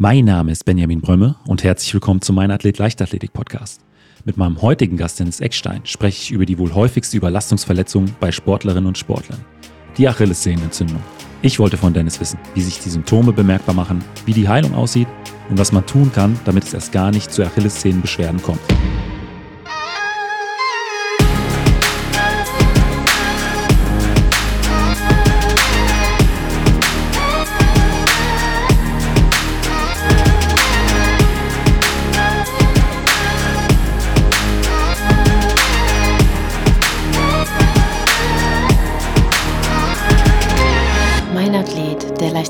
Mein Name ist Benjamin Brömme und herzlich willkommen zu meinem Athlet Leichtathletik Podcast. Mit meinem heutigen Gast Dennis Eckstein spreche ich über die wohl häufigste Überlastungsverletzung bei Sportlerinnen und Sportlern, die Achillessehnenentzündung. Ich wollte von Dennis wissen, wie sich die Symptome bemerkbar machen, wie die Heilung aussieht und was man tun kann, damit es erst gar nicht zu Achillessehnenbeschwerden kommt.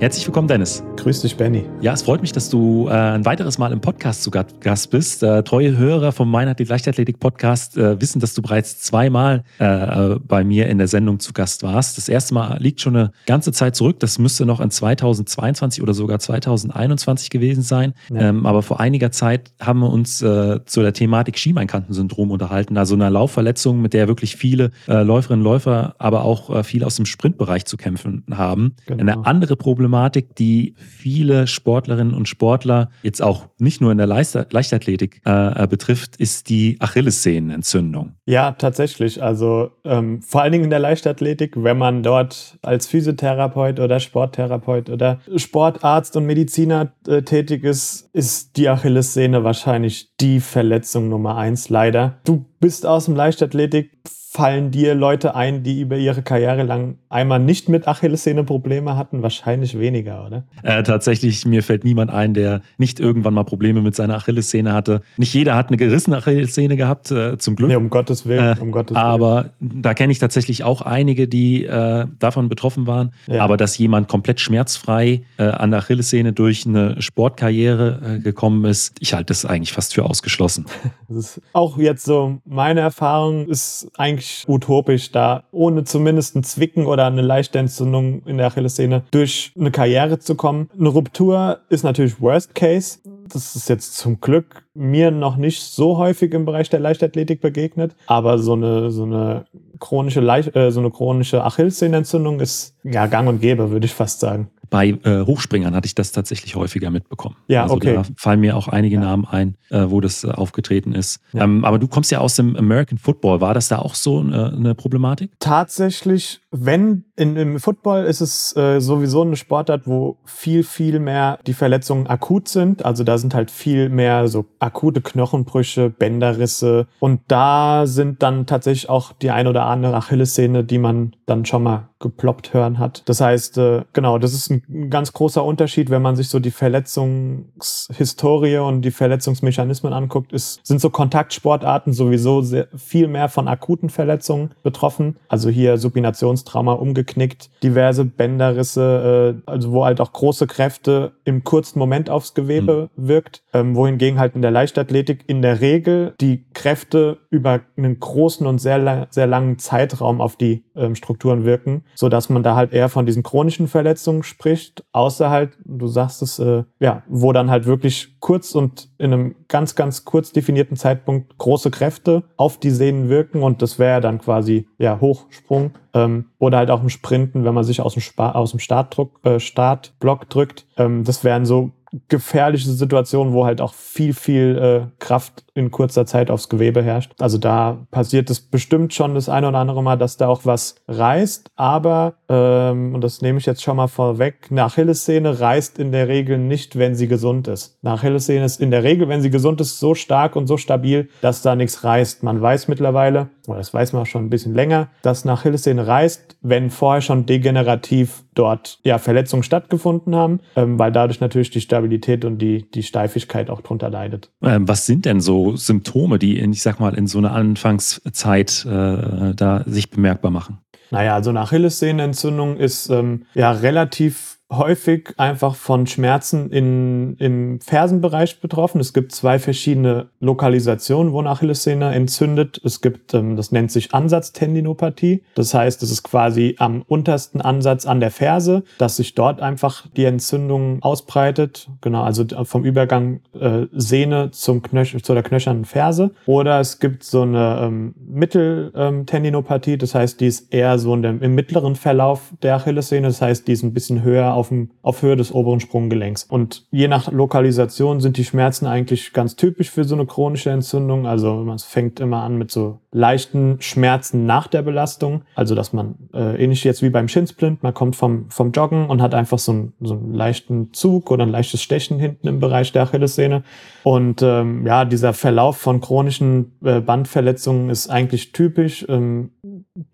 Herzlich willkommen, Dennis. Grüß dich, Benny. Ja, es freut mich, dass du äh, ein weiteres Mal im Podcast zu Gast bist. Äh, treue Hörer vom Meinathlet Leichtathletik Podcast äh, wissen, dass du bereits zweimal äh, äh, bei mir in der Sendung zu Gast warst. Das erste Mal liegt schon eine ganze Zeit zurück. Das müsste noch in 2022 oder sogar 2021 gewesen sein. Ja. Ähm, aber vor einiger Zeit haben wir uns äh, zu der Thematik Schienbeinkantensyndrom unterhalten, also einer Laufverletzung, mit der wirklich viele Läuferinnen und Läufer, aber auch viele aus dem Sprintbereich zu kämpfen haben. Genau. Eine andere Problematik Problematik, die viele Sportlerinnen und Sportler jetzt auch nicht nur in der Leichtathletik äh, betrifft, ist die Achillessehnenentzündung. Ja, tatsächlich. Also ähm, vor allen Dingen in der Leichtathletik, wenn man dort als Physiotherapeut oder Sporttherapeut oder Sportarzt und Mediziner äh, tätig ist, ist die Achillessehne wahrscheinlich die Verletzung Nummer eins, leider. Du bist aus dem Leichtathletik fallen dir Leute ein, die über ihre Karriere lang einmal nicht mit Achillessehne Probleme hatten? Wahrscheinlich weniger, oder? Äh, tatsächlich, mir fällt niemand ein, der nicht irgendwann mal Probleme mit seiner Achillessehne hatte. Nicht jeder hat eine gerissene Achillessehne gehabt, äh, zum Glück. Nee, um Gottes Willen. Äh, um Gottes Willen. Aber da kenne ich tatsächlich auch einige, die äh, davon betroffen waren. Ja. Aber dass jemand komplett schmerzfrei äh, an der Achillessehne durch eine Sportkarriere äh, gekommen ist, ich halte das eigentlich fast für ausgeschlossen. Das ist auch jetzt so meine Erfahrung, ist eigentlich utopisch, da ohne zumindest ein Zwicken oder eine leichte Entzündung in der Achillessehne durch eine Karriere zu kommen. Eine Ruptur ist natürlich Worst Case. Das ist jetzt zum Glück mir noch nicht so häufig im Bereich der Leichtathletik begegnet, aber so eine, so eine chronische, Leicht, äh, so eine chronische Achillessehnenentzündung ist ja gang und gäbe, würde ich fast sagen. Bei äh, Hochspringern hatte ich das tatsächlich häufiger mitbekommen. Ja, also okay. Da fallen mir auch einige ja. Namen ein, äh, wo das äh, aufgetreten ist. Ja. Ähm, aber du kommst ja aus dem American Football. War das da auch so eine, eine Problematik? Tatsächlich, wenn in, im Football ist es äh, sowieso eine Sportart, wo viel, viel mehr die Verletzungen akut sind. Also da sind halt viel mehr so akute Knochenbrüche, Bänderrisse. Und da sind dann tatsächlich auch die ein oder andere Achillessehne, die man dann schon mal geploppt hören hat. Das heißt, äh, genau, das ist ein ganz großer Unterschied, wenn man sich so die Verletzungshistorie und die Verletzungsmechanismen anguckt, ist, sind so Kontaktsportarten sowieso sehr, viel mehr von akuten Verletzungen betroffen. Also hier Supinationstrauma umgeknickt, diverse Bänderrisse, äh, also wo halt auch große Kräfte im kurzen Moment aufs Gewebe mhm. wirkt, ähm, wohingegen halt in der Leichtathletik in der Regel die Kräfte über einen großen und sehr, sehr langen Zeitraum auf die Strukturen wirken so dass man da halt eher von diesen chronischen Verletzungen spricht, außer halt, du sagst es, äh, ja, wo dann halt wirklich kurz und in einem ganz, ganz kurz definierten Zeitpunkt große Kräfte auf die Sehnen wirken und das wäre dann quasi, ja, Hochsprung ähm, oder halt auch im Sprinten, wenn man sich aus dem, Spa aus dem Startdruck, äh, Startblock drückt. Ähm, das wären so gefährliche Situationen, wo halt auch viel, viel äh, Kraft in kurzer Zeit aufs Gewebe herrscht. Also da passiert es bestimmt schon das eine oder andere Mal, dass da auch was reißt, aber, ähm, und das nehme ich jetzt schon mal vorweg, eine Achillessehne reißt in der Regel nicht, wenn sie gesund ist. Eine Achillessehne ist in der Regel, wenn sie gesund ist, so stark und so stabil, dass da nichts reißt. Man weiß mittlerweile, oder das weiß man auch schon ein bisschen länger, dass eine Achillessehne reißt, wenn vorher schon degenerativ dort ja, Verletzungen stattgefunden haben, ähm, weil dadurch natürlich die Stabilität und die, die Steifigkeit auch drunter leidet. Ähm, was sind denn so Symptome, die, in, ich sag mal, in so einer Anfangszeit äh, da sich bemerkbar machen? Naja, also eine Achillessehnenentzündung ist ähm, ja relativ häufig einfach von Schmerzen in, im Fersenbereich betroffen. Es gibt zwei verschiedene Lokalisationen, wo eine Achillessehne entzündet. Es gibt, ähm, das nennt sich Ansatztendinopathie. Das heißt, es ist quasi am untersten Ansatz an der Ferse, dass sich dort einfach die Entzündung ausbreitet. Genau, also vom Übergang äh, Sehne zum Knöch zu der knöchernen Ferse. Oder es gibt so eine ähm, Mitteltendinopathie. Das heißt, die ist eher so in dem, im mittleren Verlauf der Achillessehne. Das heißt, die ist ein bisschen höher auf, dem, auf Höhe des oberen Sprunggelenks. Und je nach Lokalisation sind die Schmerzen eigentlich ganz typisch für so eine chronische Entzündung. Also man fängt immer an mit so leichten Schmerzen nach der Belastung. Also dass man äh, ähnlich jetzt wie beim Shinsplint, man kommt vom, vom Joggen und hat einfach so, ein, so einen leichten Zug oder ein leichtes Stechen hinten im Bereich der Achillessehne. Und ähm, ja, dieser Verlauf von chronischen äh, Bandverletzungen ist eigentlich typisch. Ähm,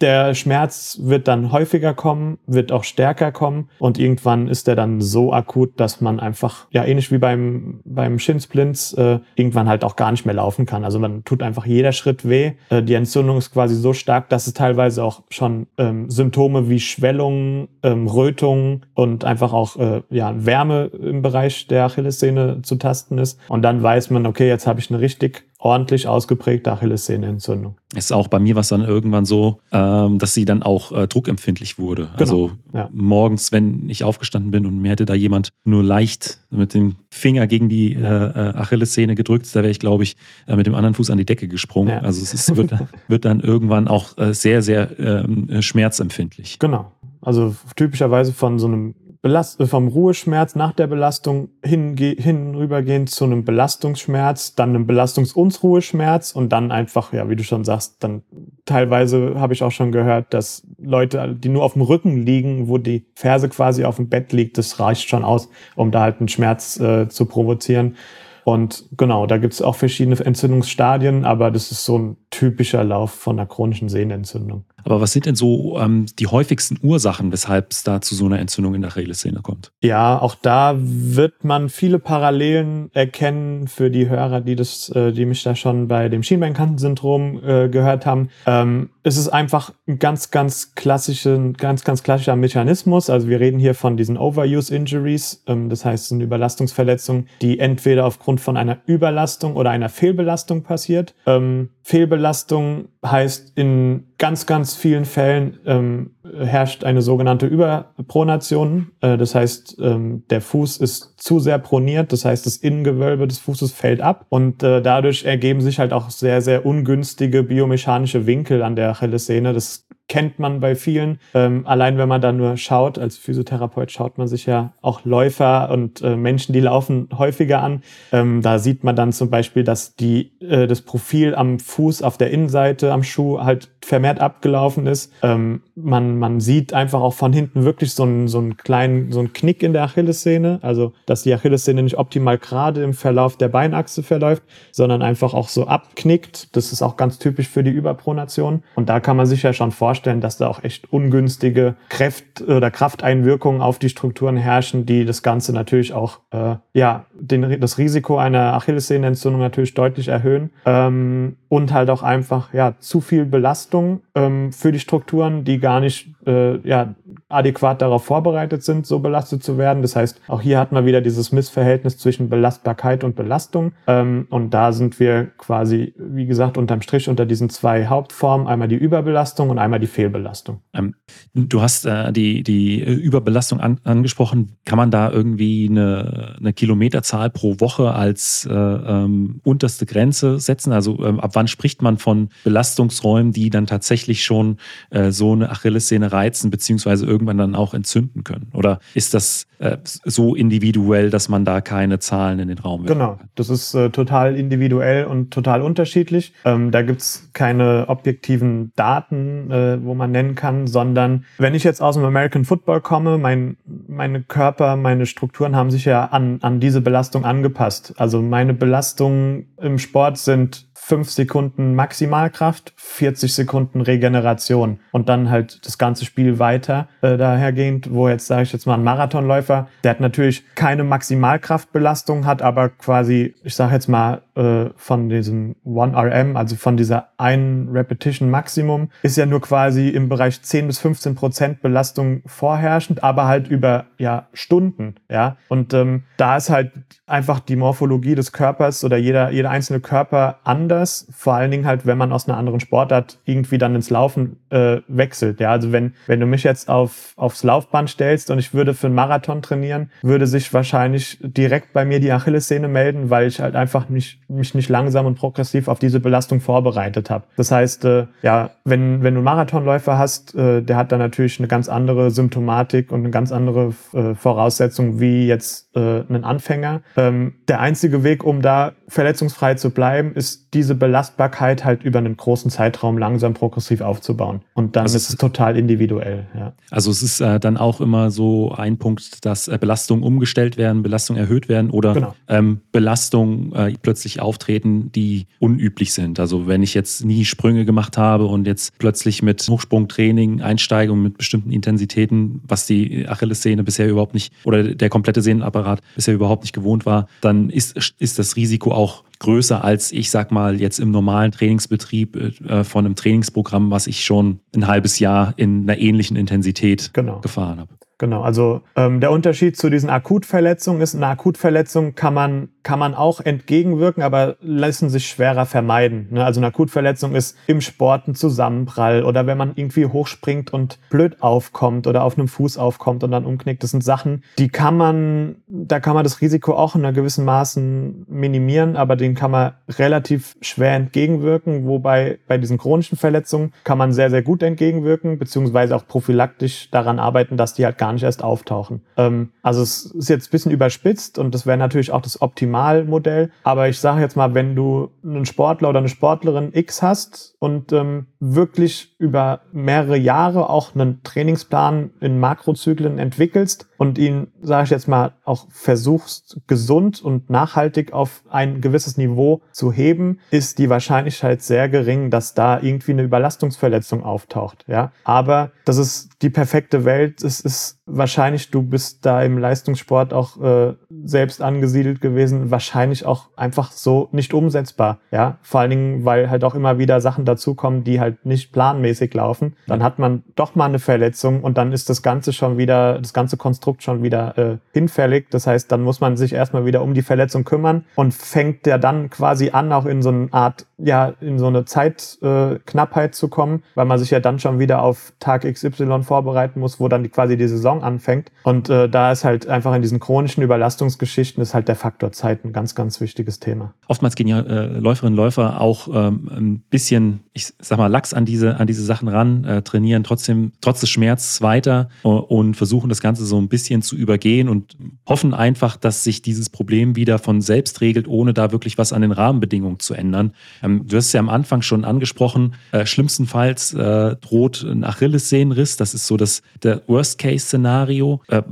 der Schmerz wird dann häufiger kommen, wird auch stärker kommen und irgendwann ist der dann so akut, dass man einfach, ja ähnlich wie beim, beim Shinsplints, äh, irgendwann halt auch gar nicht mehr laufen kann. Also man tut einfach jeder Schritt weh. Äh, die Entzündung ist quasi so stark, dass es teilweise auch schon ähm, Symptome wie Schwellungen, ähm, Rötungen und einfach auch äh, ja, Wärme im Bereich der Achillessehne zu tasten ist. Und dann weiß man, okay, jetzt habe ich eine richtig ordentlich ausgeprägte Achillessehnenentzündung. Ist auch bei mir was dann irgendwann so, ähm, dass sie dann auch äh, druckempfindlich wurde. Genau. Also ja. morgens, wenn ich aufgestanden bin und mir hätte da jemand nur leicht mit dem Finger gegen die äh, äh, Achillessehne gedrückt, da wäre ich, glaube ich, äh, mit dem anderen Fuß an die Decke gesprungen. Ja. Also es ist, wird, wird, dann irgendwann auch äh, sehr, sehr ähm, schmerzempfindlich. Genau. Also typischerweise von so einem Belast vom Ruheschmerz nach der Belastung hinübergehend zu einem Belastungsschmerz, dann einem Belastungs-Unruheschmerz und dann einfach, ja, wie du schon sagst, dann teilweise habe ich auch schon gehört, dass Leute, die nur auf dem Rücken liegen, wo die Ferse quasi auf dem Bett liegt, das reicht schon aus, um da halt einen Schmerz äh, zu provozieren. Und genau, da gibt es auch verschiedene Entzündungsstadien, aber das ist so ein typischer Lauf von einer chronischen Sehnenentzündung. Aber was sind denn so ähm, die häufigsten Ursachen, weshalb es da zu so einer Entzündung in der Achillessehne kommt? Ja, auch da wird man viele Parallelen erkennen für die Hörer, die das, äh, die mich da schon bei dem Schienbeinkantensyndrom äh, gehört haben. Ähm, es ist einfach ein ganz, ganz klassischen, ganz, ganz klassischer Mechanismus. Also wir reden hier von diesen Overuse Injuries. Ähm, das heißt, es sind Überlastungsverletzungen, die entweder aufgrund von einer Überlastung oder einer Fehlbelastung passiert. Ähm, Fehlbelastung heißt in ganz, ganz vielen Fällen ähm, herrscht eine sogenannte Überpronation. Äh, das heißt, ähm, der Fuß ist zu sehr proniert. Das heißt, das Innengewölbe des Fußes fällt ab und äh, dadurch ergeben sich halt auch sehr, sehr ungünstige biomechanische Winkel an der Achillessehne. Das kennt man bei vielen. Ähm, allein wenn man da nur schaut, als Physiotherapeut schaut man sich ja auch Läufer und äh, Menschen, die laufen, häufiger an. Ähm, da sieht man dann zum Beispiel, dass die, äh, das Profil am Fuß auf der Innenseite am Schuh halt vermehrt abgelaufen ist. Ähm, man, man sieht einfach auch von hinten wirklich so einen, so einen kleinen, so einen Knick in der Achillessehne. Also, dass die Achillessehne nicht optimal gerade im Verlauf der Beinachse verläuft, sondern einfach auch so abknickt. Das ist auch ganz typisch für die Überpronation. Und da kann man sich ja schon vorstellen, dass da auch echt ungünstige Kräft oder Krafteinwirkungen auf die Strukturen herrschen, die das Ganze natürlich auch, äh, ja, den, das Risiko einer Achillessehnenentzündung natürlich deutlich erhöhen. Ähm, und halt auch einfach, ja, zu viel Belastung ähm, für die Strukturen, die gar nicht äh, ja, adäquat darauf vorbereitet sind, so belastet zu werden. Das heißt, auch hier hat man wieder dieses Missverhältnis zwischen Belastbarkeit und Belastung. Ähm, und da sind wir quasi, wie gesagt, unterm Strich unter diesen zwei Hauptformen, einmal die Überbelastung und einmal die Fehlbelastung. Ähm, du hast äh, die, die Überbelastung an, angesprochen. Kann man da irgendwie eine, eine Kilometerzahl pro Woche als äh, ähm, unterste Grenze setzen? Also ähm, ab wann spricht man von Belastungsräumen, die dann tatsächlich schon äh, so eine Achillessehne reizen, beziehungsweise irgendwann dann auch entzünden können? Oder ist das äh, so individuell, dass man da keine Zahlen in den Raum wirft? Genau, das ist äh, total individuell und total unterschiedlich. Ähm, da gibt es keine objektiven Daten, äh, wo man nennen kann, sondern wenn ich jetzt aus dem American Football komme, mein, meine Körper, meine Strukturen haben sich ja an, an diese Belastung angepasst. Also meine Belastungen im Sport sind 5 Sekunden Maximalkraft, 40 Sekunden Regeneration und dann halt das ganze Spiel weiter äh, dahergehend, wo jetzt sage ich jetzt mal ein Marathonläufer, der hat natürlich keine Maximalkraftbelastung, hat aber quasi, ich sage jetzt mal äh, von diesem 1RM, also von dieser einen Repetition Maximum, ist ja nur quasi im Bereich 10 bis 15 Prozent Belastung vorherrschend, aber halt über ja Stunden, ja und ähm, da ist halt einfach die Morphologie des Körpers oder jeder jeder einzelne Körper anders vor allen Dingen halt, wenn man aus einer anderen Sportart irgendwie dann ins Laufen äh, wechselt. Ja, also wenn, wenn du mich jetzt auf, aufs Laufband stellst und ich würde für einen Marathon trainieren, würde sich wahrscheinlich direkt bei mir die Achillessehne melden, weil ich halt einfach nicht mich nicht langsam und progressiv auf diese Belastung vorbereitet habe. Das heißt, äh, ja, wenn, wenn du einen Marathonläufer hast, äh, der hat dann natürlich eine ganz andere Symptomatik und eine ganz andere äh, Voraussetzung wie jetzt äh, ein Anfänger. Ähm, der einzige Weg, um da verletzungsfrei zu bleiben, ist diese Belastbarkeit halt über einen großen Zeitraum langsam progressiv aufzubauen. Und dann also ist es total individuell. Ja. Also es ist äh, dann auch immer so ein Punkt, dass äh, Belastungen umgestellt werden, Belastungen erhöht werden oder genau. ähm, Belastungen äh, plötzlich auftreten, die unüblich sind. Also wenn ich jetzt nie Sprünge gemacht habe und jetzt plötzlich mit Hochsprungtraining einsteige und mit bestimmten Intensitäten, was die Achillessehne bisher überhaupt nicht oder der komplette Sehnenapparat bisher überhaupt nicht gewohnt war, dann ist, ist das Risiko auch größer als ich sag mal jetzt im normalen Trainingsbetrieb äh, von einem Trainingsprogramm, was ich schon ein halbes Jahr in einer ähnlichen Intensität genau. gefahren habe. Genau, also ähm, der Unterschied zu diesen Akutverletzungen ist, eine Akutverletzung kann man, kann man auch entgegenwirken, aber lassen sich schwerer vermeiden. Ne? Also eine Akutverletzung ist im Sport ein Zusammenprall oder wenn man irgendwie hochspringt und blöd aufkommt oder auf einem Fuß aufkommt und dann umknickt. Das sind Sachen, die kann man, da kann man das Risiko auch in einer gewissen Maßen minimieren, aber den kann man relativ schwer entgegenwirken, wobei bei diesen chronischen Verletzungen kann man sehr, sehr gut entgegenwirken, beziehungsweise auch prophylaktisch daran arbeiten, dass die halt gar nicht erst auftauchen. Ähm, also es ist jetzt ein bisschen überspitzt und das wäre natürlich auch das Optimalmodell. Aber ich sage jetzt mal, wenn du einen Sportler oder eine Sportlerin X hast und ähm, wirklich über mehrere Jahre auch einen Trainingsplan in Makrozyklen entwickelst und ihn, sage ich jetzt mal, auch versuchst, gesund und nachhaltig auf ein gewisses Niveau zu heben, ist die Wahrscheinlichkeit sehr gering, dass da irgendwie eine Überlastungsverletzung auftaucht. Ja, aber das ist die perfekte Welt. Es ist wahrscheinlich, du bist da im Leistungssport auch äh, selbst angesiedelt gewesen, wahrscheinlich auch einfach so nicht umsetzbar. Ja, vor allen Dingen, weil halt auch immer wieder Sachen dazukommen, die halt nicht planmäßig laufen. Dann hat man doch mal eine Verletzung und dann ist das Ganze schon wieder, das ganze Konstrukt schon wieder äh, hinfällig. Das heißt, dann muss man sich erstmal wieder um die Verletzung kümmern und fängt ja dann quasi an, auch in so eine Art, ja, in so eine Zeitknappheit äh, zu kommen, weil man sich ja dann schon wieder auf Tag XY vorbereiten muss, wo dann die, quasi die Saison anfängt. Und äh, da ist halt einfach in diesen chronischen Überlastungsgeschichten ist halt der Faktor Zeit ein ganz, ganz wichtiges Thema. Oftmals gehen ja äh, Läuferinnen und Läufer auch ähm, ein bisschen, ich sag mal, lax an diese, an diese Sachen ran, äh, trainieren trotzdem trotz des Schmerzes weiter äh, und versuchen das Ganze so ein bisschen zu übergehen und hoffen einfach, dass sich dieses Problem wieder von selbst regelt, ohne da wirklich was an den Rahmenbedingungen zu ändern. Ähm, du hast es ja am Anfang schon angesprochen, äh, schlimmstenfalls äh, droht ein Achillessehnenriss. Das ist so das Worst-Case-Szenario. Äh,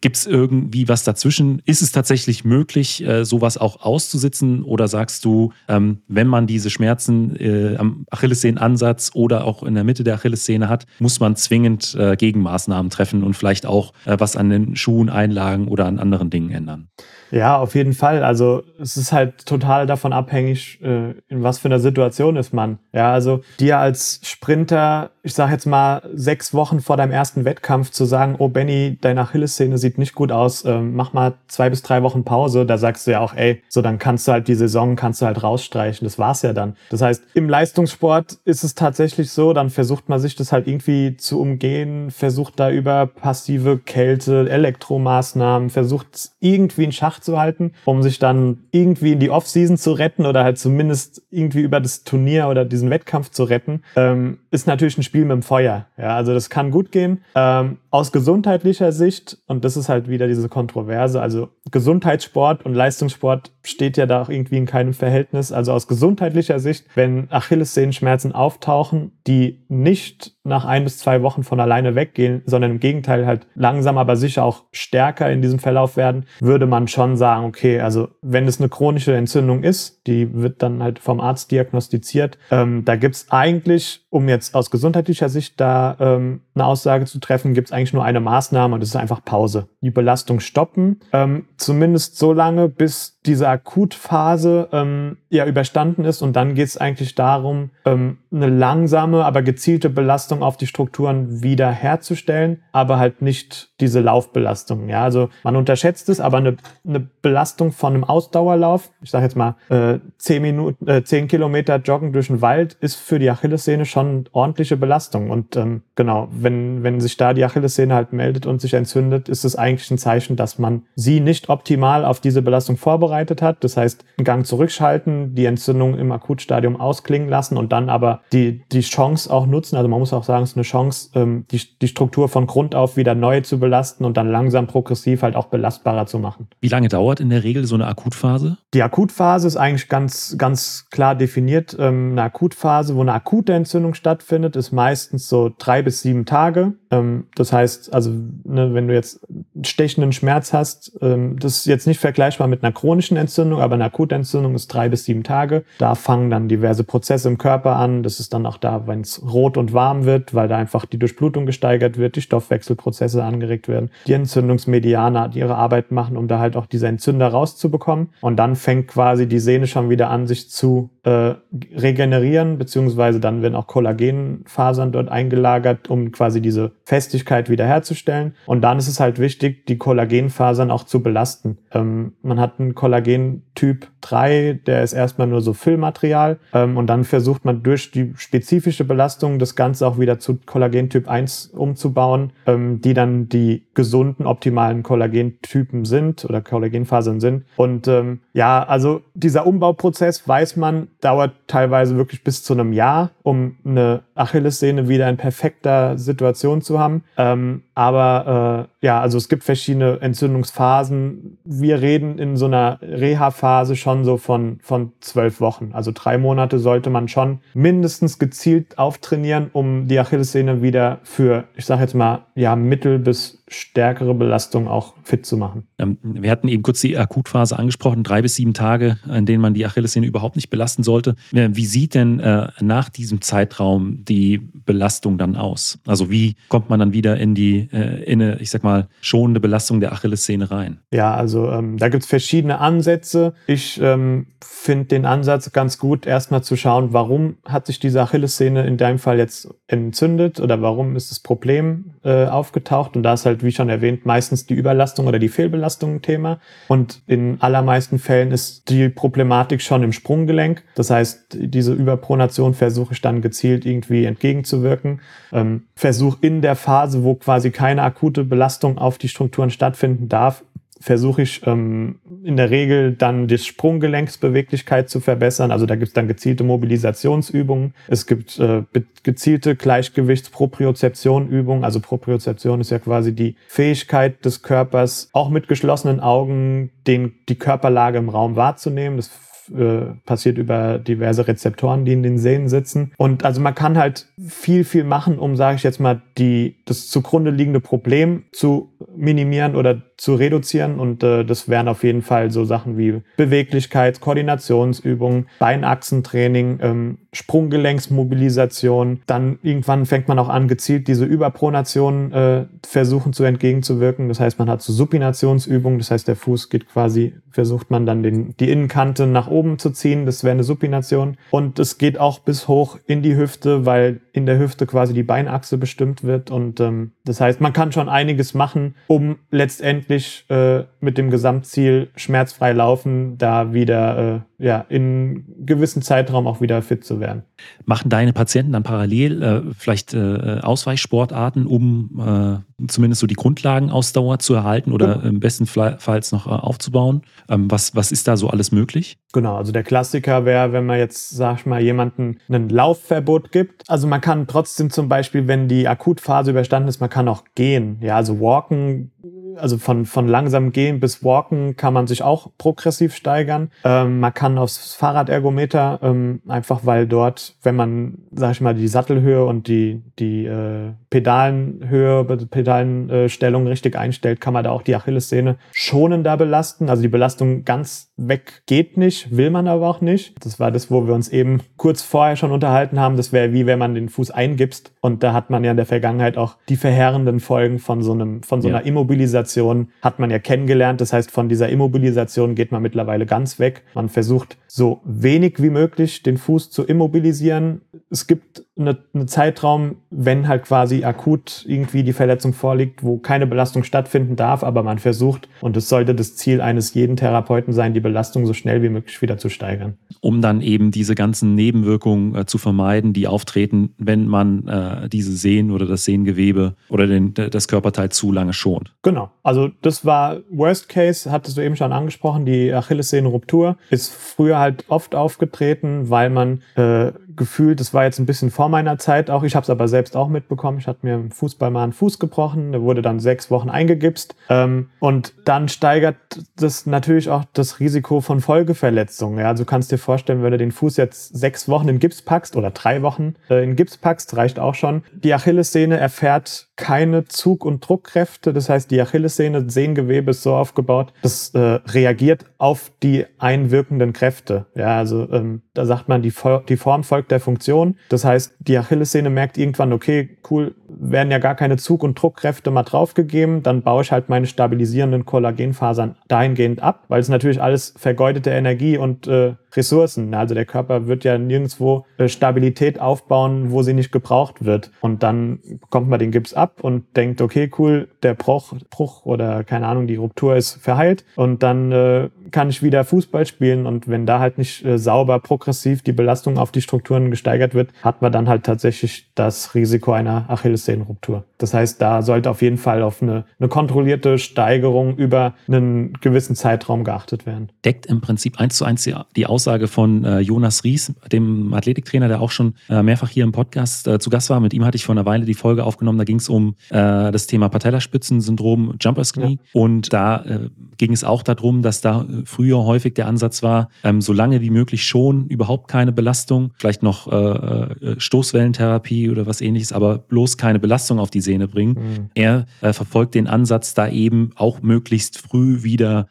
Gibt es irgendwie was dazwischen? Ist es tatsächlich möglich, äh, sowas auch auszusitzen? Oder sagst du, ähm, wenn man diese Schmerzen äh, am Achillessehnenansatz oder auch in der Mitte der Achillessehne hat, muss man zwingend äh, Gegenmaßnahmen treffen und vielleicht auch was an den Schuhen, Einlagen oder an anderen Dingen ändern? Ja, auf jeden Fall. Also es ist halt total davon abhängig, äh, in was für einer Situation ist man. Ja, also dir als Sprinter, ich sage jetzt mal sechs Wochen vor deinem ersten Wettkampf zu sagen, oh Benny, deine Achillessehne sieht nicht gut aus, ähm, mach mal zwei bis drei Wochen Pause. Da sagst du ja auch, ey, so dann kannst du halt die Saison kannst du halt rausstreichen. Das war's ja dann. Das heißt, im Leistungssport ist es tatsächlich so, dann versucht man sich das halt irgendwie zu umgehen, versucht da über passive Kälte, Elektromaßnahmen, versucht irgendwie einen Schach zu halten, um sich dann irgendwie in die Offseason zu retten oder halt zumindest irgendwie über das Turnier oder diesen Wettkampf zu retten, ähm, ist natürlich ein Spiel mit dem Feuer. Ja, also das kann gut gehen. Ähm, aus gesundheitlicher Sicht, und das ist halt wieder diese Kontroverse, also Gesundheitssport und Leistungssport steht ja da auch irgendwie in keinem Verhältnis. Also aus gesundheitlicher Sicht, wenn Achillessehenschmerzen auftauchen, die nicht nach ein bis zwei Wochen von alleine weggehen, sondern im Gegenteil halt langsam, aber sicher auch stärker in diesem Verlauf werden, würde man schon sagen, okay, also wenn es eine chronische Entzündung ist, die wird dann halt vom Arzt diagnostiziert, ähm, da gibt's eigentlich, um jetzt aus gesundheitlicher Sicht da ähm, eine Aussage zu treffen, gibt's eigentlich nur eine Maßnahme und das ist einfach Pause. Die Belastung stoppen, ähm, zumindest so lange, bis diese Akutphase ähm, ja überstanden ist und dann geht es eigentlich darum, ähm, eine langsame, aber gezielte Belastung auf die Strukturen wieder herzustellen, aber halt nicht diese Laufbelastung. Ja, also man unterschätzt es, aber eine, eine Belastung von einem Ausdauerlauf, ich sage jetzt mal äh, zehn Minuten, äh, zehn Kilometer Joggen durch den Wald, ist für die Achillessehne schon ordentliche Belastung. Und ähm, genau, wenn wenn sich da die Achillessehne Achillessehne halt meldet und sich entzündet, ist es eigentlich ein Zeichen, dass man sie nicht optimal auf diese Belastung vorbereitet hat. Das heißt, einen Gang zurückschalten, die Entzündung im Akutstadium ausklingen lassen und dann aber die, die Chance auch nutzen. Also man muss auch sagen, es ist eine Chance, ähm, die, die Struktur von Grund auf wieder neu zu belasten und dann langsam progressiv halt auch belastbarer zu machen. Wie lange dauert in der Regel so eine Akutphase? Die Akutphase ist eigentlich ganz, ganz klar definiert. Ähm, eine Akutphase, wo eine akute Entzündung stattfindet, ist meistens so drei bis sieben Tage. Ähm, das heißt, also ne, wenn du jetzt stechenden Schmerz hast, ähm, das ist jetzt nicht vergleichbar mit einer chronischen Entzündung, aber eine Akutentzündung ist drei bis sieben Tage. Da fangen dann diverse Prozesse im Körper an. Das ist dann auch da, wenn es rot und warm wird, weil da einfach die Durchblutung gesteigert wird, die Stoffwechselprozesse angeregt werden, die Entzündungsmedianer die ihre Arbeit machen, um da halt auch diese Entzünder rauszubekommen. Und dann fängt quasi die Sehne schon wieder an, sich zu äh, regenerieren, beziehungsweise dann werden auch Kollagenfasern dort eingelagert, um quasi diese Festigkeit wiederherzustellen. Und dann ist es halt wichtig, die Kollagenfasern auch zu belasten. Ähm, man hat einen Kollagentyp 3, der ist erstmal nur so Füllmaterial ähm, und dann versucht man durch die spezifische Belastung das Ganze auch wieder zu Kollagentyp 1 umzubauen, ähm, die dann die gesunden, optimalen Kollagentypen sind oder Kollagenfasern sind. Und ähm, ja, also dieser Umbauprozess, weiß man, dauert teilweise wirklich bis zu einem Jahr, um eine Achillessehne wieder in perfekter Situation zu haben. Ähm, aber äh, ja, also es gibt verschiedene Entzündungsphasen. Wir reden in so einer Reha-Phase schon so von, von zwölf Wochen. Also drei Monate sollte man schon mindestens gezielt auftrainieren, um die Achillessehne wieder für, ich sage jetzt mal, ja, mittel bis stärkere Belastung auch fit zu machen. Ähm, wir hatten eben kurz die Akutphase angesprochen, drei bis sieben Tage, in denen man die Achillessehne überhaupt nicht belasten sollte. Äh, wie sieht denn äh, nach diesem Zeitraum die Belastung dann aus? Also wie kommt man dann wieder in die, äh, in eine, ich sag mal, schonende Belastung der Achillessehne rein? Ja, also ähm, da gibt es verschiedene Ansätze. Ich ähm, finde den Ansatz ganz gut, erstmal zu schauen, warum hat sich diese Achillessehne in deinem Fall jetzt entzündet oder warum ist das Problem äh, aufgetaucht? Und da ist halt wie schon erwähnt, meistens die Überlastung oder die Fehlbelastung ein Thema. Und in allermeisten Fällen ist die Problematik schon im Sprunggelenk. Das heißt, diese Überpronation versuche ich dann gezielt irgendwie entgegenzuwirken. Ähm, Versuch in der Phase, wo quasi keine akute Belastung auf die Strukturen stattfinden darf, versuche ich ähm, in der Regel dann die Sprunggelenksbeweglichkeit zu verbessern. Also da gibt es dann gezielte Mobilisationsübungen. Es gibt äh, gezielte Gleichgewichtspropriozeptionübungen. Also Propriozeption ist ja quasi die Fähigkeit des Körpers, auch mit geschlossenen Augen den, die Körperlage im Raum wahrzunehmen. Das äh, passiert über diverse Rezeptoren, die in den Sehnen sitzen. Und also man kann halt viel, viel machen, um, sage ich jetzt mal, die, das zugrunde liegende Problem zu minimieren oder zu reduzieren. Und äh, das wären auf jeden Fall so Sachen wie Beweglichkeit, Koordinationsübungen, Beinachsentraining, ähm, Sprunggelenksmobilisation. Dann irgendwann fängt man auch an, gezielt diese Überpronation äh, versuchen zu entgegenzuwirken. Das heißt, man hat so Supinationsübungen. Das heißt, der Fuß geht quasi, versucht man dann den, die Innenkante nach oben zu ziehen. Das wäre eine Supination. Und es geht auch bis hoch in die Hüfte, weil in der Hüfte quasi die Beinachse bestimmt wird. Und ähm, das heißt, man kann schon einiges machen, um letztendlich äh, mit dem Gesamtziel schmerzfrei laufen, da wieder äh, ja, in gewissen Zeitraum auch wieder fit zu werden. Machen deine Patienten dann parallel äh, vielleicht äh, Ausweichsportarten, um äh, zumindest so die Grundlagenausdauer zu erhalten oder im besten Falls noch äh, aufzubauen? Ähm, was, was ist da so alles möglich? Genau, also der Klassiker wäre, wenn man jetzt, sag ich mal, jemanden ein Laufverbot gibt. Also man kann trotzdem zum Beispiel, wenn die Akutphase überstanden ist, man kann auch gehen. Ja, also walken also von, von langsam gehen bis walken kann man sich auch progressiv steigern. Ähm, man kann aufs Fahrradergometer, ähm, einfach weil dort, wenn man, sag ich mal, die Sattelhöhe und die, die äh, Pedalenhöhe, Pedalenstellung richtig einstellt, kann man da auch die Achillessehne schonender belasten. Also die Belastung ganz weg geht nicht, will man aber auch nicht. Das war das, wo wir uns eben kurz vorher schon unterhalten haben. Das wäre wie wenn man den Fuß eingibst. Und da hat man ja in der Vergangenheit auch die verheerenden Folgen von so einem, von so einer ja. Immobilisation hat man ja kennengelernt. Das heißt, von dieser Immobilisation geht man mittlerweile ganz weg. Man versucht so wenig wie möglich den Fuß zu immobilisieren. Es gibt eine, eine Zeitraum, wenn halt quasi akut irgendwie die Verletzung vorliegt, wo keine Belastung stattfinden darf, aber man versucht, und es sollte das Ziel eines jeden Therapeuten sein, die Belastung so schnell wie möglich wieder zu steigern. Um dann eben diese ganzen Nebenwirkungen äh, zu vermeiden, die auftreten, wenn man äh, diese Sehnen oder das Sehengewebe oder den, das Körperteil zu lange schont. Genau. Also das war Worst Case, hattest du eben schon angesprochen, die Achillessehnenruptur ist früher halt oft aufgetreten, weil man äh, gefühlt, das war jetzt ein bisschen vor meiner Zeit auch, ich habe es aber selbst auch mitbekommen, ich hatte mir im Fußball mal einen Fuß gebrochen, der wurde dann sechs Wochen eingegipst ähm, und dann steigert das natürlich auch das Risiko von Folgeverletzungen. Ja? Also du kannst dir vorstellen, wenn du den Fuß jetzt sechs Wochen in Gips packst oder drei Wochen äh, in Gips packst, reicht auch schon. Die Achillessehne erfährt keine Zug- und Druckkräfte. Das heißt, die Achillessehne, Sehengewebe ist so aufgebaut, das äh, reagiert auf die einwirkenden Kräfte. Ja, also ähm, da sagt man, die, die Form folgt der Funktion. Das heißt, die Achillessehne merkt irgendwann, okay, cool, werden ja gar keine Zug- und Druckkräfte mal draufgegeben, dann baue ich halt meine stabilisierenden Kollagenfasern dahingehend ab, weil es natürlich alles vergeudete Energie und äh, Ressourcen. Also der Körper wird ja nirgendwo äh, Stabilität aufbauen, wo sie nicht gebraucht wird. Und dann bekommt man den Gips ab und denkt, okay, cool, der Bruch, Bruch oder keine Ahnung, die Ruptur ist verheilt. Und dann äh, kann ich wieder Fußball spielen. Und wenn da halt nicht äh, sauber progressiv die Belastung auf die Strukturen gesteigert wird, hat man dann halt tatsächlich das Risiko einer Achillessehnenruptur. Das heißt, da sollte auf jeden Fall auf eine, eine kontrollierte Steigerung über einen gewissen Zeitraum geachtet werden. Deckt im Prinzip eins zu eins die, Aussage von äh, Jonas Ries, dem Athletiktrainer, der auch schon äh, mehrfach hier im Podcast äh, zu Gast war. Mit ihm hatte ich vor einer Weile die Folge aufgenommen. Da ging es um äh, das Thema Patellaspitzensyndrom, Jumpers Knee. Ja. Und da äh, ging es auch darum, dass da früher häufig der Ansatz war, ähm, so lange wie möglich schon, überhaupt keine Belastung, vielleicht noch äh, Stoßwellentherapie oder was ähnliches, aber bloß keine Belastung auf die Sehne bringen. Mhm. Er verfolgt den Ansatz, da eben auch möglichst früh wieder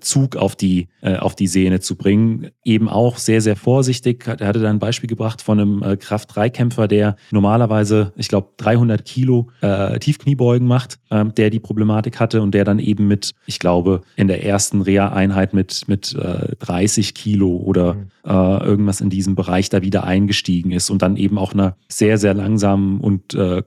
Zug auf die, auf die Sehne zu bringen eben auch sehr, sehr vorsichtig. Er hatte da ein Beispiel gebracht von einem äh, Kraft-3-Kämpfer, der normalerweise, ich glaube, 300 Kilo äh, Tiefkniebeugen macht, äh, der die Problematik hatte und der dann eben mit, ich glaube, in der ersten Reha-Einheit mit, mit äh, 30 Kilo oder mhm. äh, irgendwas in diesem Bereich da wieder eingestiegen ist und dann eben auch einer sehr, sehr langsamen und äh,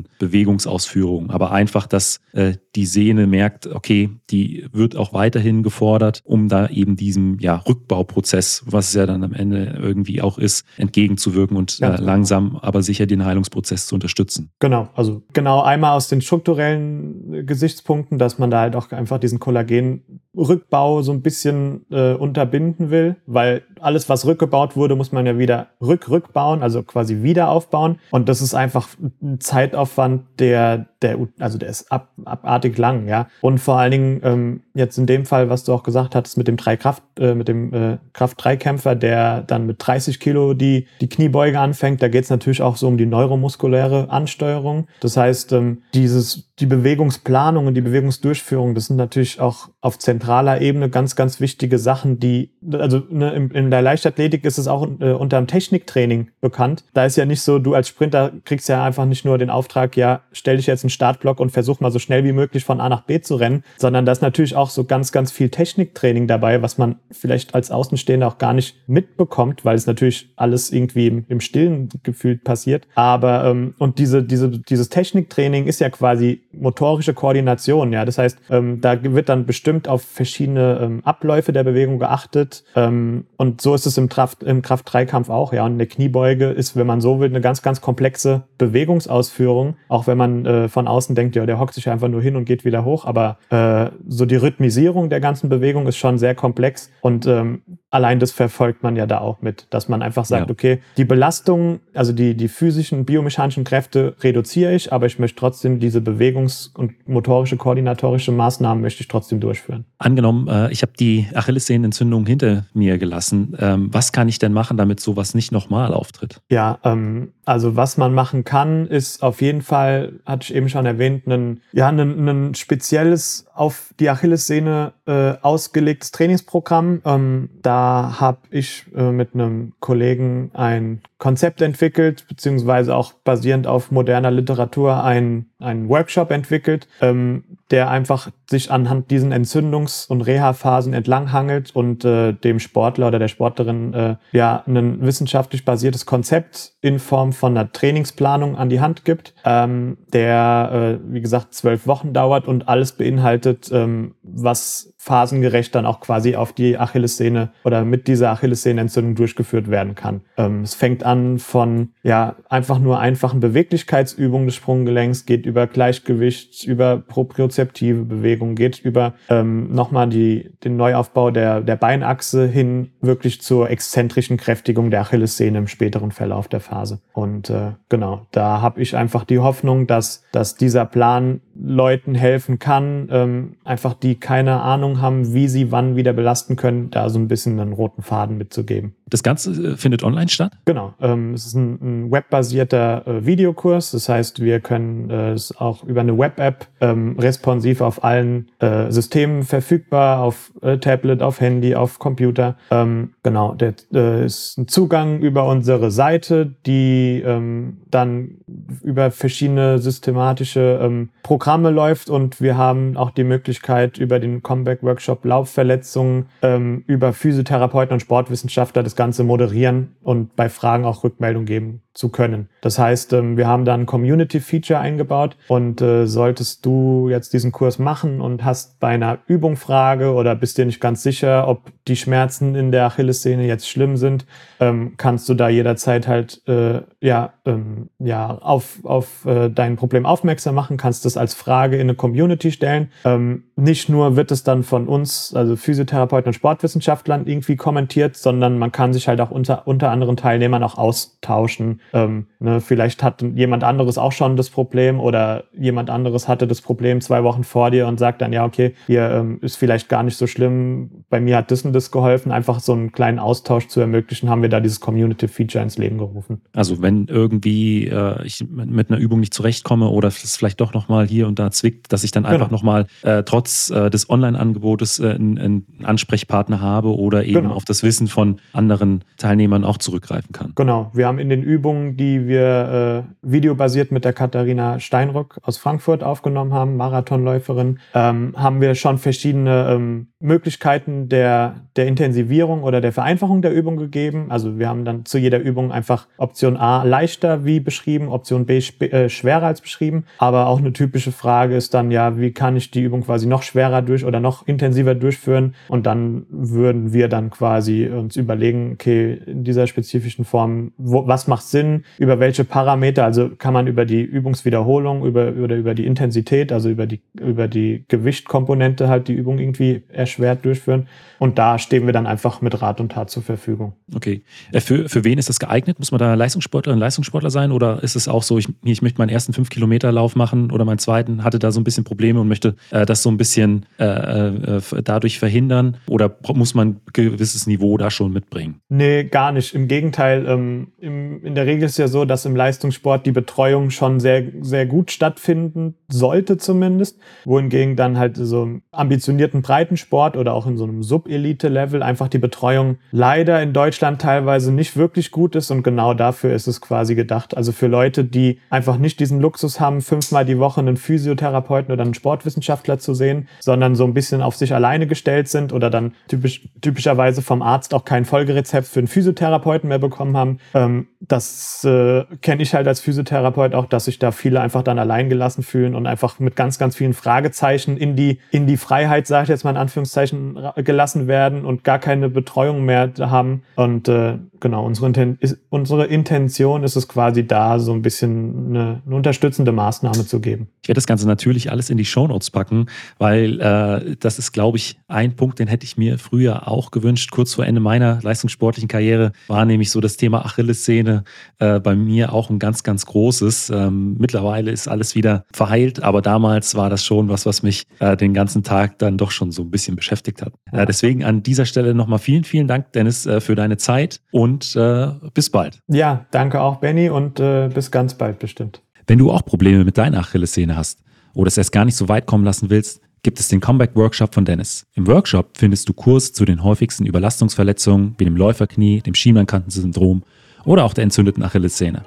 kontrollierten Bewegungsausführung. Aber einfach, dass äh, die Sehne merkt, okay, die wird auch weiterhin gefordert, um da eben diesem ja, Rückbauprozess, was es ja dann am Ende irgendwie auch ist, entgegenzuwirken und ja, äh, langsam, aber sicher den Heilungsprozess zu unterstützen. Genau, also genau einmal aus den strukturellen Gesichtspunkten, dass man da halt auch einfach diesen Kollagenrückbau so ein bisschen äh, unterbinden will, weil alles, was rückgebaut wurde, muss man ja wieder rück-rückbauen, also quasi wieder aufbauen. Und das ist einfach ein Zeitaufwand, der, der, also der ist ab, abartig lang, ja. Und vor allen Dingen ähm, jetzt in dem Fall, was du auch gesagt hattest, mit dem drei Kraft, äh, mit dem äh, Kraft-3-Kämpfer, der dann mit 30 Kilo die, die Kniebeuge anfängt, da geht es natürlich auch so um die neuromuskuläre Ansteuerung. Das heißt, ähm, dieses, die Bewegungsplanung und die Bewegungsdurchführung, das sind natürlich auch auf zentraler Ebene ganz, ganz wichtige Sachen, die, also ne, in, in der Leichtathletik ist es auch äh, unter dem Techniktraining bekannt. Da ist ja nicht so, du als Sprinter kriegst ja einfach nicht nur den Auftrag, ja, stell dich jetzt in den Startblock und versuch mal so schnell wie möglich von A nach B zu rennen, sondern da ist natürlich auch so ganz, ganz viel Techniktraining dabei, was man vielleicht als Außenstehender auch gar nicht mitbekommt, weil es natürlich alles irgendwie im, im Stillen gefühlt passiert. Aber ähm, und diese, diese, dieses Techniktraining ist ja quasi motorische Koordination. Ja, das heißt, ähm, da wird dann bestimmt auf verschiedene ähm, Abläufe der Bewegung geachtet. Ähm, und so ist es im Kraft im Kraft-3-Kampf auch. Ja, und eine Kniebeuge ist, wenn man so will, eine ganz, ganz komplexe Bewegungsausführung. Auch wenn man äh, von außen denkt, ja, der hockt sich einfach nur hin und geht wieder hoch. Aber äh, so die Rhythmisierung der ganzen Bewegung ist schon sehr komplex. Und ähm, allein das verfolgt man ja da auch mit, dass man einfach sagt, ja. okay, die Belastung, also die, die physischen, biomechanischen Kräfte reduziere ich, aber ich möchte trotzdem diese Bewegungs- und motorische, koordinatorische Maßnahmen möchte ich trotzdem durchführen. Angenommen, äh, ich habe die Achillessehnenentzündung hinter mir gelassen. Ähm, was kann ich denn machen, damit sowas nicht nochmal auftritt? Ja, ähm, also was man machen kann, ist auf jeden Fall, hatte ich eben schon erwähnt, ein, ja, ein, ein spezielles auf die Achillessehne äh, ausgelegtes Trainingsprogramm. Ähm, da habe ich äh, mit einem Kollegen ein Konzept entwickelt, beziehungsweise auch basierend auf moderner Literatur ein einen Workshop entwickelt, ähm, der einfach sich anhand diesen Entzündungs- und Reha-Phasen entlanghangelt und äh, dem Sportler oder der Sportlerin äh, ja ein wissenschaftlich basiertes Konzept in Form von einer Trainingsplanung an die Hand gibt, ähm, der, äh, wie gesagt, zwölf Wochen dauert und alles beinhaltet, ähm, was phasengerecht dann auch quasi auf die Achillessehne oder mit dieser Achillessehnenentzündung durchgeführt werden kann. Ähm, es fängt an von ja einfach nur einfachen Beweglichkeitsübungen des Sprunggelenks, geht über Gleichgewicht, über propriozeptive Bewegungen, geht über ähm, nochmal die, den Neuaufbau der, der Beinachse hin wirklich zur exzentrischen Kräftigung der Achillessehne im späteren Verlauf der Phase. Und äh, genau, da habe ich einfach die Hoffnung, dass, dass dieser Plan Leuten helfen kann, ähm, einfach die keine Ahnung haben, wie sie wann wieder belasten können, da so ein bisschen einen roten Faden mitzugeben. Das Ganze äh, findet online statt? Genau. Ähm, es ist ein, ein webbasierter äh, Videokurs. Das heißt, wir können äh, es auch über eine Web-App ähm, responsiv auf allen äh, Systemen verfügbar, auf äh, Tablet, auf Handy, auf Computer. Ähm, genau. Der äh, ist ein Zugang über unsere Seite, die ähm, dann über verschiedene systematische ähm, Programme läuft und wir haben auch die Möglichkeit über den Comeback Workshop Laufverletzungen ähm, über Physiotherapeuten und Sportwissenschaftler das Ganze moderieren und bei Fragen auch Rückmeldung geben zu können. Das heißt, ähm, wir haben da ein Community-Feature eingebaut und äh, solltest du jetzt diesen Kurs machen und hast bei einer Übung Frage oder bist dir nicht ganz sicher, ob die Schmerzen in der Achillessehne jetzt schlimm sind, ähm, kannst du da jederzeit halt äh, ja, ähm, ja auf, auf äh, dein Problem aufmerksam machen, kannst das als Frage in eine Community stellen. Ähm, nicht nur wird es dann von uns, also Physiotherapeuten und Sportwissenschaftlern irgendwie kommentiert, sondern man kann sich halt auch unter, unter anderen Teilnehmern auch austauschen. Ähm, ne, vielleicht hat jemand anderes auch schon das Problem oder jemand anderes hatte das Problem zwei Wochen vor dir und sagt dann, ja, okay, hier ähm, ist vielleicht gar nicht so schlimm, bei mir hat das und das geholfen. Einfach so einen kleinen Austausch zu ermöglichen, haben wir da dieses Community-Feature ins Leben gerufen. Also wenn irgendwie äh, ich mit einer Übung nicht zurechtkomme oder es vielleicht doch nochmal hier und da zwickt, dass ich dann einfach genau. nochmal äh, trotz äh, des Online-Angebotes äh, einen, einen, Ansprechpartner habe oder eben genau. auf das Wissen von anderen Teilnehmern auch zurückgreifen kann. Genau, wir haben in den Übungen, die wir äh, videobasiert mit der Katharina Steinrock aus Frankfurt aufgenommen haben, Marathonläuferin, ähm, haben wir schon verschiedene ähm, Möglichkeiten der, der Intensivierung oder der Vereinfachung der Übung gegeben. Also wir haben dann zu jeder Übung einfach Option A leichter wie beschrieben, Option B äh, schwerer als beschrieben. Aber auch eine typische Frage ist dann ja, wie kann ich die Übung quasi noch schwerer durch oder noch intensiver durchführen? Und dann würden wir dann quasi uns überlegen, okay, in dieser spezifischen Form, wo, was macht Sinn, über welche Parameter, also kann man über die Übungswiederholung, über, oder über die Intensität, also über die, über die Gewichtkomponente halt die Übung irgendwie erschwert durchführen. Und da stehen wir dann einfach mit Rat und Tat zur Verfügung. Okay. Äh, für, für wen ist das geeignet? Muss man da Leistungssportler und Leistungssportler sein? Oder ist es auch so, ich, ich möchte meinen ersten 5-Kilometer-Lauf machen oder meinen zweiten, hatte da so ein bisschen Probleme und möchte äh, das so ein bisschen äh, äh, dadurch verhindern? Oder muss man ein gewisses Niveau da schon mitbringen? Nee, gar nicht. Im Gegenteil, ähm, im, in der Regel ist es ja so, dass im Leistungssport die Betreuung schon sehr, sehr gut stattfinden sollte zumindest. Wohingegen dann halt so ambitionierten Breitensport oder auch in so einem Sub Elite-Level einfach die Betreuung leider in Deutschland teilweise nicht wirklich gut ist und genau dafür ist es quasi gedacht. Also für Leute, die einfach nicht diesen Luxus haben, fünfmal die Woche einen Physiotherapeuten oder einen Sportwissenschaftler zu sehen, sondern so ein bisschen auf sich alleine gestellt sind oder dann typisch, typischerweise vom Arzt auch kein Folgerezept für einen Physiotherapeuten mehr bekommen haben. Ähm, das äh, kenne ich halt als Physiotherapeut auch, dass sich da viele einfach dann allein gelassen fühlen und einfach mit ganz, ganz vielen Fragezeichen in die, in die Freiheit, sage ich jetzt mal in Anführungszeichen, gelassen werden und gar keine Betreuung mehr haben. Und äh, genau, unsere, Inten ist, unsere Intention ist es quasi da, so ein bisschen eine, eine, unterstützende Maßnahme zu geben. Ich werde das Ganze natürlich alles in die Shownotes packen, weil äh, das ist, glaube ich, ein Punkt, den hätte ich mir früher auch gewünscht. Kurz vor Ende meiner leistungssportlichen Karriere war nämlich so das Thema Achillessehne äh, bei mir auch ein ganz, ganz großes. Ähm, mittlerweile ist alles wieder verheilt, aber damals war das schon was, was mich äh, den ganzen Tag dann doch schon so ein bisschen beschäftigt hat. Äh, deswegen an dieser Stelle nochmal vielen, vielen Dank, Dennis, äh, für deine Zeit und und äh, bis bald. Ja, danke auch, Benny, und äh, bis ganz bald bestimmt. Wenn du auch Probleme mit deiner Achillessehne hast oder es erst gar nicht so weit kommen lassen willst, gibt es den Comeback-Workshop von Dennis. Im Workshop findest du Kurs zu den häufigsten Überlastungsverletzungen wie dem Läuferknie, dem Schienbeinkantensyndrom oder auch der entzündeten Achillessehne.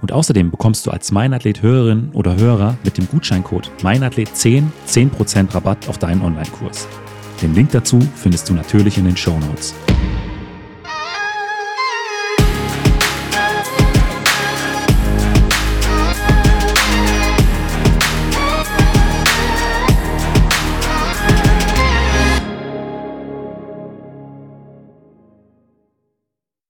Und außerdem bekommst du als Meinathlet-Hörerin oder Hörer mit dem Gutscheincode Meinathlet10 10% Rabatt auf deinen Online-Kurs. Den Link dazu findest du natürlich in den Show Notes.